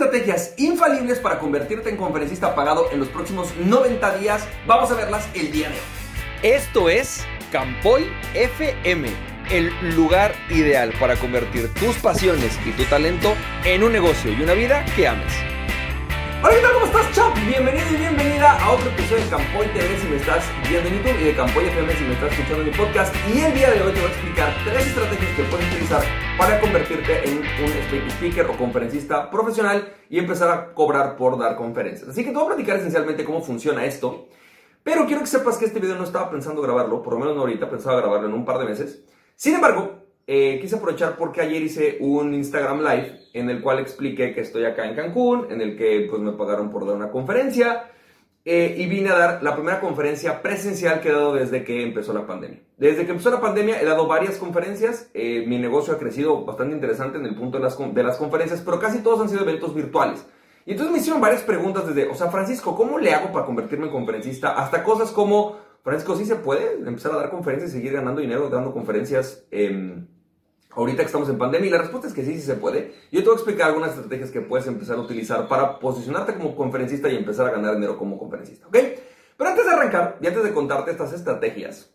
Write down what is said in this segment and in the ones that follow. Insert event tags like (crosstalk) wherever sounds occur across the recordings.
estrategias infalibles para convertirte en conferencista pagado en los próximos 90 días. Vamos a verlas el día de hoy. Esto es Campoy FM, el lugar ideal para convertir tus pasiones y tu talento en un negocio y una vida que ames. Hola, ¿qué tal? ¿Cómo estás, chap? Bienvenido y bienvenida a otro episodio de Campoy TV si me estás viendo en YouTube y de Campoy FM si me estás escuchando en mi podcast. Y el día de hoy te voy a explicar tres estrategias que puedes utilizar para convertirte en un speaker o conferencista profesional y empezar a cobrar por dar conferencias. Así que te voy a platicar esencialmente cómo funciona esto. Pero quiero que sepas que este video no estaba pensando grabarlo, por lo menos no ahorita, pensaba grabarlo en un par de meses. Sin embargo, eh, quise aprovechar porque ayer hice un Instagram Live en el cual expliqué que estoy acá en Cancún, en el que pues me pagaron por dar una conferencia eh, y vine a dar la primera conferencia presencial que he dado desde que empezó la pandemia. Desde que empezó la pandemia he dado varias conferencias, eh, mi negocio ha crecido bastante interesante en el punto de las, de las conferencias, pero casi todos han sido eventos virtuales. Y entonces me hicieron varias preguntas desde, o sea, Francisco, ¿cómo le hago para convertirme en conferencista? Hasta cosas como, Francisco, ¿sí se puede empezar a dar conferencias y seguir ganando dinero dando conferencias? Eh, ahorita que estamos en pandemia? Y la respuesta es que sí, sí se puede. Yo te voy a explicar algunas estrategias que puedes empezar a utilizar para posicionarte como conferencista y empezar a ganar dinero como conferencista, ¿ok? Pero antes de arrancar y antes de contarte estas estrategias,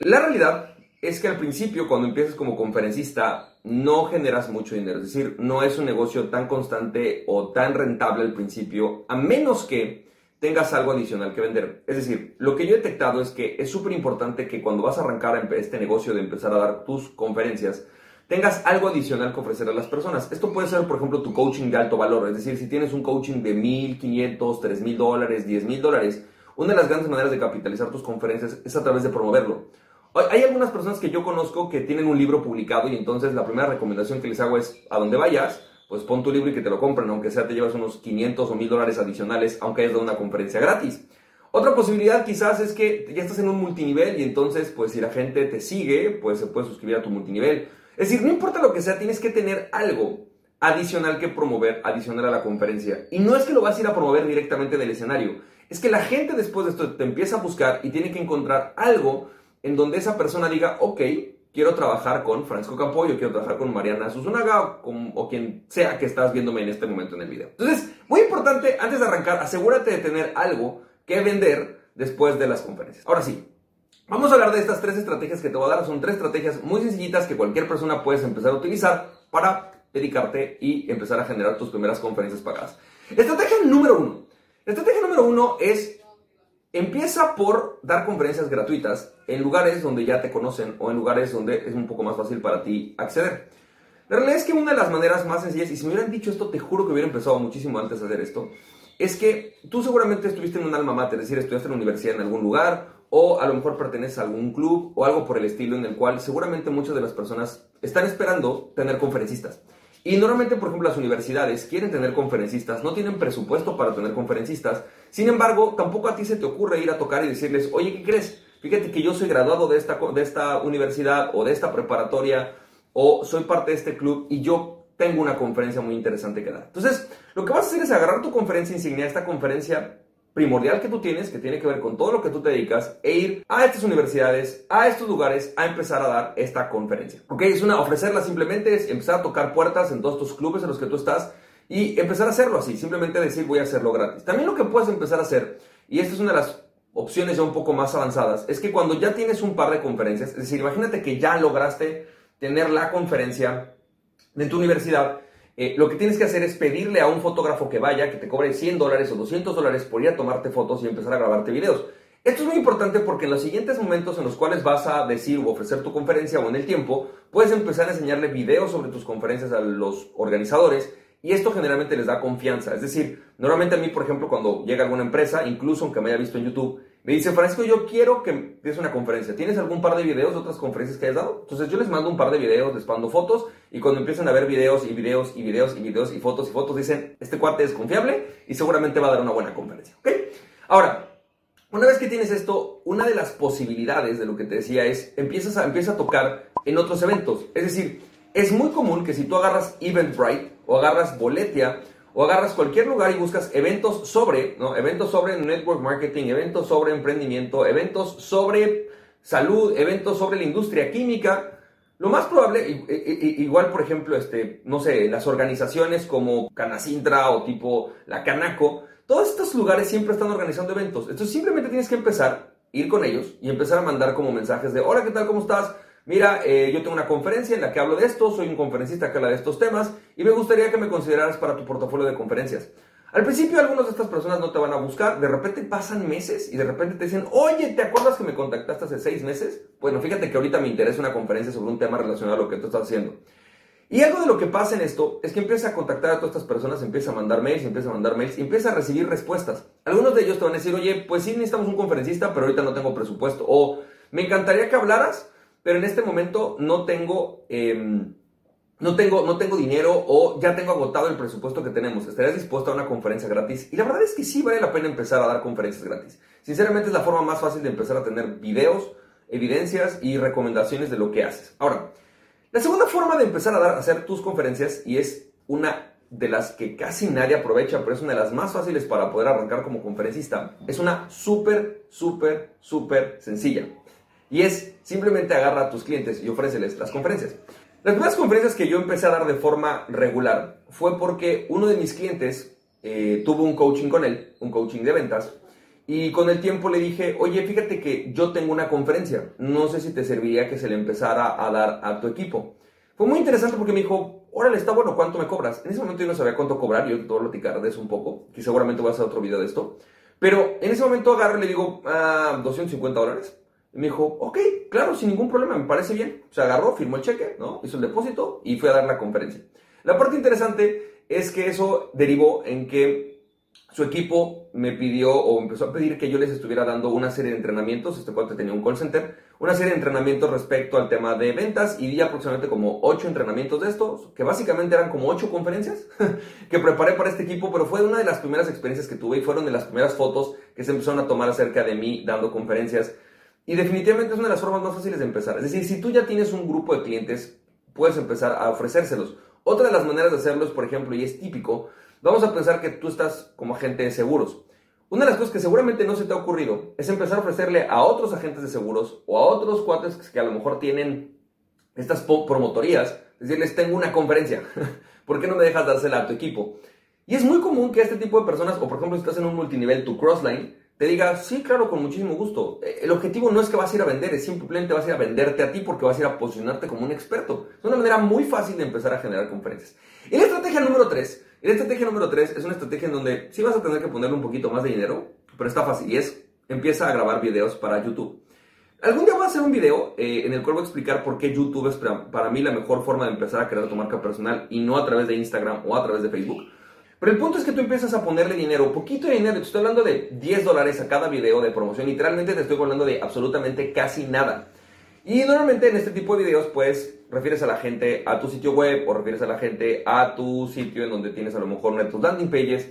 la realidad es que al principio, cuando empiezas como conferencista, no generas mucho dinero. Es decir, no es un negocio tan constante o tan rentable al principio, a menos que tengas algo adicional que vender. Es decir, lo que yo he detectado es que es súper importante que cuando vas a arrancar este negocio de empezar a dar tus conferencias, tengas algo adicional que ofrecer a las personas. Esto puede ser, por ejemplo, tu coaching de alto valor. Es decir, si tienes un coaching de 1.500, 3.000 dólares, 10.000 dólares, una de las grandes maneras de capitalizar tus conferencias es a través de promoverlo. Hay algunas personas que yo conozco que tienen un libro publicado y entonces la primera recomendación que les hago es a donde vayas, pues pon tu libro y que te lo compren, aunque sea te llevas unos 500 o 1000 dólares adicionales, aunque hayas dado una conferencia gratis. Otra posibilidad quizás es que ya estás en un multinivel y entonces pues si la gente te sigue, pues se puede suscribir a tu multinivel. Es decir, no importa lo que sea, tienes que tener algo adicional que promover, adicional a la conferencia. Y no es que lo vas a ir a promover directamente del escenario, es que la gente después de esto te empieza a buscar y tiene que encontrar algo en donde esa persona diga, ok, quiero trabajar con Francisco Campoyo, quiero trabajar con Mariana Susunaga o, quien sea que estás viéndome en este momento en el video. Entonces, muy importante, antes de arrancar, asegúrate de tener algo que vender después de las conferencias. Ahora sí, Vamos a hablar de estas tres estrategias que te voy a dar. Son tres estrategias muy sencillitas que cualquier persona puedes empezar a utilizar para dedicarte y empezar a generar tus primeras conferencias pagadas. Estrategia número uno. estrategia número uno es empieza por dar conferencias gratuitas en lugares donde ya te conocen o en lugares donde es un poco más fácil para ti acceder. La realidad es que una de las maneras más sencillas, y si me hubieran dicho esto, te juro que hubiera empezado muchísimo antes de hacer esto, es que tú seguramente estuviste en un alma mater, es decir, estudiaste en la universidad en algún lugar o a lo mejor perteneces a algún club o algo por el estilo en el cual seguramente muchas de las personas están esperando tener conferencistas. Y normalmente, por ejemplo, las universidades quieren tener conferencistas, no tienen presupuesto para tener conferencistas. Sin embargo, tampoco a ti se te ocurre ir a tocar y decirles, oye, ¿qué crees? Fíjate que yo soy graduado de esta, de esta universidad o de esta preparatoria o soy parte de este club y yo tengo una conferencia muy interesante que dar. Entonces, lo que vas a hacer es agarrar tu conferencia insignia, esta conferencia primordial que tú tienes, que tiene que ver con todo lo que tú te dedicas, e ir a estas universidades, a estos lugares, a empezar a dar esta conferencia. ¿Ok? Es una, ofrecerla simplemente, es empezar a tocar puertas en todos tus clubes en los que tú estás y empezar a hacerlo así, simplemente decir voy a hacerlo gratis. También lo que puedes empezar a hacer, y esta es una de las opciones ya un poco más avanzadas, es que cuando ya tienes un par de conferencias, es decir, imagínate que ya lograste tener la conferencia de tu universidad, eh, lo que tienes que hacer es pedirle a un fotógrafo que vaya, que te cobre 100 dólares o 200 dólares por ir a tomarte fotos y empezar a grabarte videos. Esto es muy importante porque en los siguientes momentos en los cuales vas a decir o ofrecer tu conferencia o en el tiempo, puedes empezar a enseñarle videos sobre tus conferencias a los organizadores y esto generalmente les da confianza. Es decir, normalmente a mí, por ejemplo, cuando llega alguna empresa, incluso aunque me haya visto en YouTube, me dice, Francisco, yo quiero que des una conferencia. ¿Tienes algún par de videos de otras conferencias que hayas dado? Entonces yo les mando un par de videos, les mando fotos y cuando empiezan a ver videos y videos y videos y videos y fotos y fotos, dicen, este cuate es confiable y seguramente va a dar una buena conferencia. ¿Ok? Ahora, una vez que tienes esto, una de las posibilidades de lo que te decía es, empiezas a, empieza a tocar en otros eventos. Es decir, es muy común que si tú agarras Eventbrite o agarras Boletia o agarras cualquier lugar y buscas eventos sobre, ¿no? Eventos sobre network marketing, eventos sobre emprendimiento, eventos sobre salud, eventos sobre la industria química, Lo más probable, igual por ejemplo, este, no sé, las organizaciones como Canacintra o tipo la Canaco, todos estos lugares siempre están organizando eventos. Entonces simplemente tienes que empezar, ir con ellos y empezar a mandar como mensajes de, hola, ¿qué tal? ¿Cómo estás? Mira, eh, yo tengo una conferencia en la que hablo de esto, soy un conferencista que habla de estos temas y me gustaría que me consideraras para tu portafolio de conferencias. Al principio algunas de estas personas no te van a buscar, de repente pasan meses y de repente te dicen, oye, ¿te acuerdas que me contactaste hace seis meses? Bueno, fíjate que ahorita me interesa una conferencia sobre un tema relacionado a lo que tú estás haciendo. Y algo de lo que pasa en esto es que empieza a contactar a todas estas personas, empieza a mandar mails, empieza a mandar mails, empieza a recibir respuestas. Algunos de ellos te van a decir, oye, pues sí necesitamos un conferencista, pero ahorita no tengo presupuesto. O me encantaría que hablaras, pero en este momento no tengo... Em, no tengo, no tengo dinero o ya tengo agotado el presupuesto que tenemos. ¿Estarías dispuesto a una conferencia gratis? Y la verdad es que sí vale la pena empezar a dar conferencias gratis. Sinceramente es la forma más fácil de empezar a tener videos, evidencias y recomendaciones de lo que haces. Ahora, la segunda forma de empezar a, dar, a hacer tus conferencias, y es una de las que casi nadie aprovecha, pero es una de las más fáciles para poder arrancar como conferencista, es una súper, súper, súper sencilla. Y es simplemente agarra a tus clientes y ofréceles las conferencias. Las primeras conferencias que yo empecé a dar de forma regular fue porque uno de mis clientes eh, tuvo un coaching con él, un coaching de ventas, y con el tiempo le dije, oye, fíjate que yo tengo una conferencia, no sé si te serviría que se le empezara a dar a tu equipo. Fue muy interesante porque me dijo, órale, está bueno, ¿cuánto me cobras? En ese momento yo no sabía cuánto cobrar, yo te voy a platicar de eso un poco, que seguramente voy a hacer otro video de esto. Pero en ese momento agarro y le digo, ah, 250 dólares. Me dijo, ok, claro, sin ningún problema, me parece bien. Se agarró, firmó el cheque, ¿no? Hizo el depósito y fue a dar la conferencia. La parte interesante es que eso derivó en que su equipo me pidió o empezó a pedir que yo les estuviera dando una serie de entrenamientos, este cuate tenía un call center, una serie de entrenamientos respecto al tema de ventas y di aproximadamente como ocho entrenamientos de estos, que básicamente eran como ocho conferencias (laughs) que preparé para este equipo, pero fue una de las primeras experiencias que tuve y fueron de las primeras fotos que se empezaron a tomar acerca de mí dando conferencias y definitivamente es una de las formas más fáciles de empezar. Es decir, si tú ya tienes un grupo de clientes, puedes empezar a ofrecérselos. Otra de las maneras de hacerlo es, por ejemplo, y es típico, vamos a pensar que tú estás como agente de seguros. Una de las cosas que seguramente no se te ha ocurrido es empezar a ofrecerle a otros agentes de seguros o a otros cuates que a lo mejor tienen estas promotorías, decirles, tengo una conferencia, (laughs) ¿por qué no me dejas dársela a tu equipo? Y es muy común que este tipo de personas, o por ejemplo si estás en un multinivel, tu crossline, te diga, sí, claro, con muchísimo gusto. Eh, el objetivo no es que vas a ir a vender, es simplemente vas a ir a venderte a ti porque vas a ir a posicionarte como un experto. Es una manera muy fácil de empezar a generar conferencias. Y la estrategia número 3, la estrategia número 3 es una estrategia en donde sí vas a tener que ponerle un poquito más de dinero, pero está fácil y es, empieza a grabar videos para YouTube. Algún día voy a hacer un video eh, en el cual voy a explicar por qué YouTube es para mí la mejor forma de empezar a crear tu marca personal y no a través de Instagram o a través de Facebook. Pero el punto es que tú empiezas a ponerle dinero, poquito de dinero, te estoy hablando de 10 dólares a cada video de promoción, literalmente te estoy hablando de absolutamente casi nada. Y normalmente en este tipo de videos, pues, refieres a la gente a tu sitio web o refieres a la gente a tu sitio en donde tienes a lo mejor una de tus landing pages.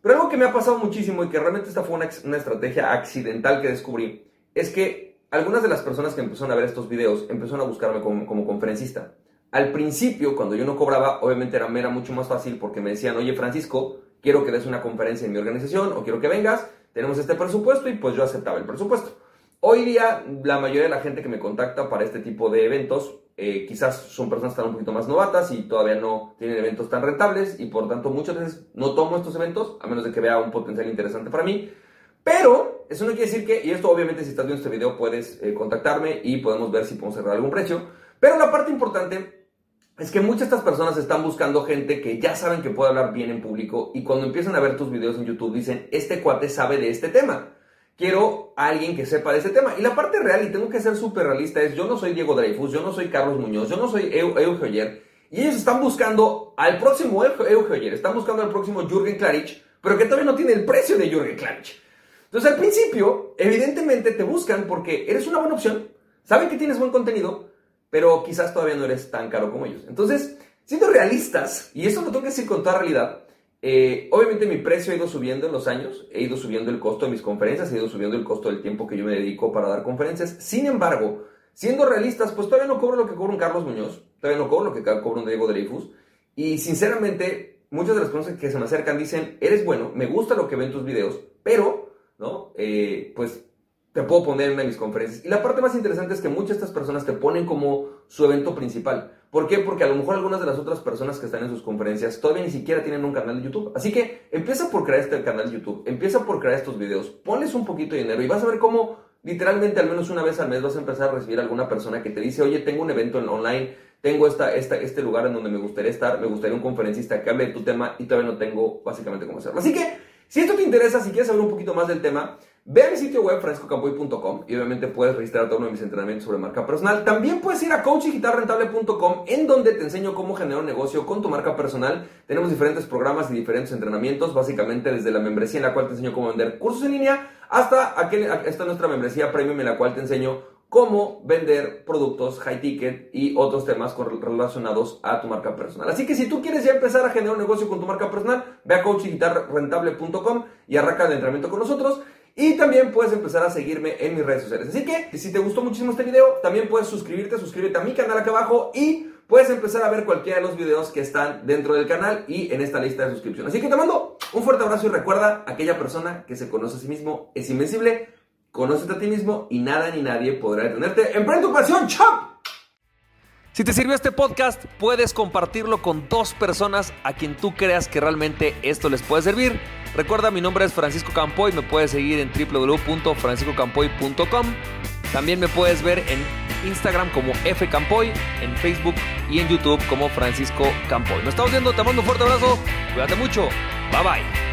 Pero algo que me ha pasado muchísimo y que realmente esta fue una, estrategia accidental que descubrí, es que algunas de las personas que empezaron a ver estos videos empezaron a buscarme como conferencista. Al principio, cuando yo no cobraba, obviamente era, era mucho más fácil porque me decían, oye Francisco, quiero que des una conferencia en mi organización o quiero que vengas, tenemos este presupuesto y pues yo aceptaba el presupuesto. Hoy día, la mayoría de la gente que me contacta para este tipo de eventos, eh, quizás son personas que están un poquito más novatas y todavía no tienen eventos tan rentables y por tanto muchas veces no tomo estos eventos a menos de que vea un potencial interesante para mí. Pero eso no quiere decir que, y esto obviamente si estás viendo este video puedes eh, contactarme y podemos ver si podemos cerrar algún precio. Pero la parte importante es que muchas de estas personas están buscando gente que ya saben que puede hablar bien en público y cuando empiezan a ver tus videos en YouTube dicen, este cuate sabe de este tema. Quiero a alguien que sepa de este tema. Y la parte real, y tengo que ser súper realista, es yo no soy Diego Dreyfus, yo no soy Carlos Muñoz, yo no soy Eugenio Oyer. Y ellos están buscando al próximo Eugenio Oyer, están buscando al próximo Jürgen Klarich, pero que todavía no tiene el precio de Jürgen Klarich. Entonces al principio, evidentemente te buscan porque eres una buena opción, saben que tienes buen contenido, pero quizás todavía no eres tan caro como ellos. Entonces, siendo realistas, y eso lo tengo que decir con toda realidad, eh, obviamente mi precio ha ido subiendo en los años, he ido subiendo el costo de mis conferencias, he ido subiendo el costo del tiempo que yo me dedico para dar conferencias. Sin embargo, siendo realistas, pues todavía no cobro lo que cobra un Carlos Muñoz, todavía no cobro lo que cobra un Diego Dreyfus. Y sinceramente, muchas de las personas que se me acercan dicen, eres bueno, me gusta lo que ven tus videos, pero, ¿no? Eh, pues te puedo poner en una de mis conferencias. Y la parte más interesante es que muchas de estas personas te ponen como su evento principal. ¿Por qué? Porque a lo mejor algunas de las otras personas que están en sus conferencias todavía ni siquiera tienen un canal de YouTube. Así que empieza por crear este canal de YouTube, empieza por crear estos videos, ponles un poquito de dinero y vas a ver cómo literalmente al menos una vez al mes vas a empezar a recibir a alguna persona que te dice, oye, tengo un evento en online, tengo esta, este lugar en donde me gustaría estar, me gustaría un conferencista que hable tu tema y todavía no tengo básicamente cómo hacerlo. Así que, si esto te interesa, si quieres saber un poquito más del tema, Ve a mi sitio web franciscocampoy.com y obviamente puedes registrar todo uno de mis entrenamientos sobre marca personal. También puedes ir a coachdigitalrentable.com en donde te enseño cómo generar un negocio con tu marca personal. Tenemos diferentes programas y diferentes entrenamientos, básicamente desde la membresía en la cual te enseño cómo vender cursos en línea hasta aquel, nuestra membresía premium en la cual te enseño cómo vender productos high ticket y otros temas relacionados a tu marca personal. Así que si tú quieres ya empezar a generar un negocio con tu marca personal, ve a coachdigitalrentable.com y arranca el entrenamiento con nosotros. Y también puedes empezar a seguirme en mis redes sociales. Así que si te gustó muchísimo este video, también puedes suscribirte, suscríbete a mi canal acá abajo y puedes empezar a ver cualquiera de los videos que están dentro del canal y en esta lista de suscripción. Así que te mando un fuerte abrazo y recuerda, aquella persona que se conoce a sí mismo es invencible, conócete a ti mismo y nada ni nadie podrá detenerte. ¡Emprende tu pasión, champ! Si te sirvió este podcast, puedes compartirlo con dos personas a quien tú creas que realmente esto les puede servir. Recuerda, mi nombre es Francisco Campoy, me puedes seguir en www.franciscocampoy.com. También me puedes ver en Instagram como fcampoy, en Facebook y en YouTube como Francisco Campoy. Nos estamos viendo, te mando un fuerte abrazo, cuídate mucho, bye bye.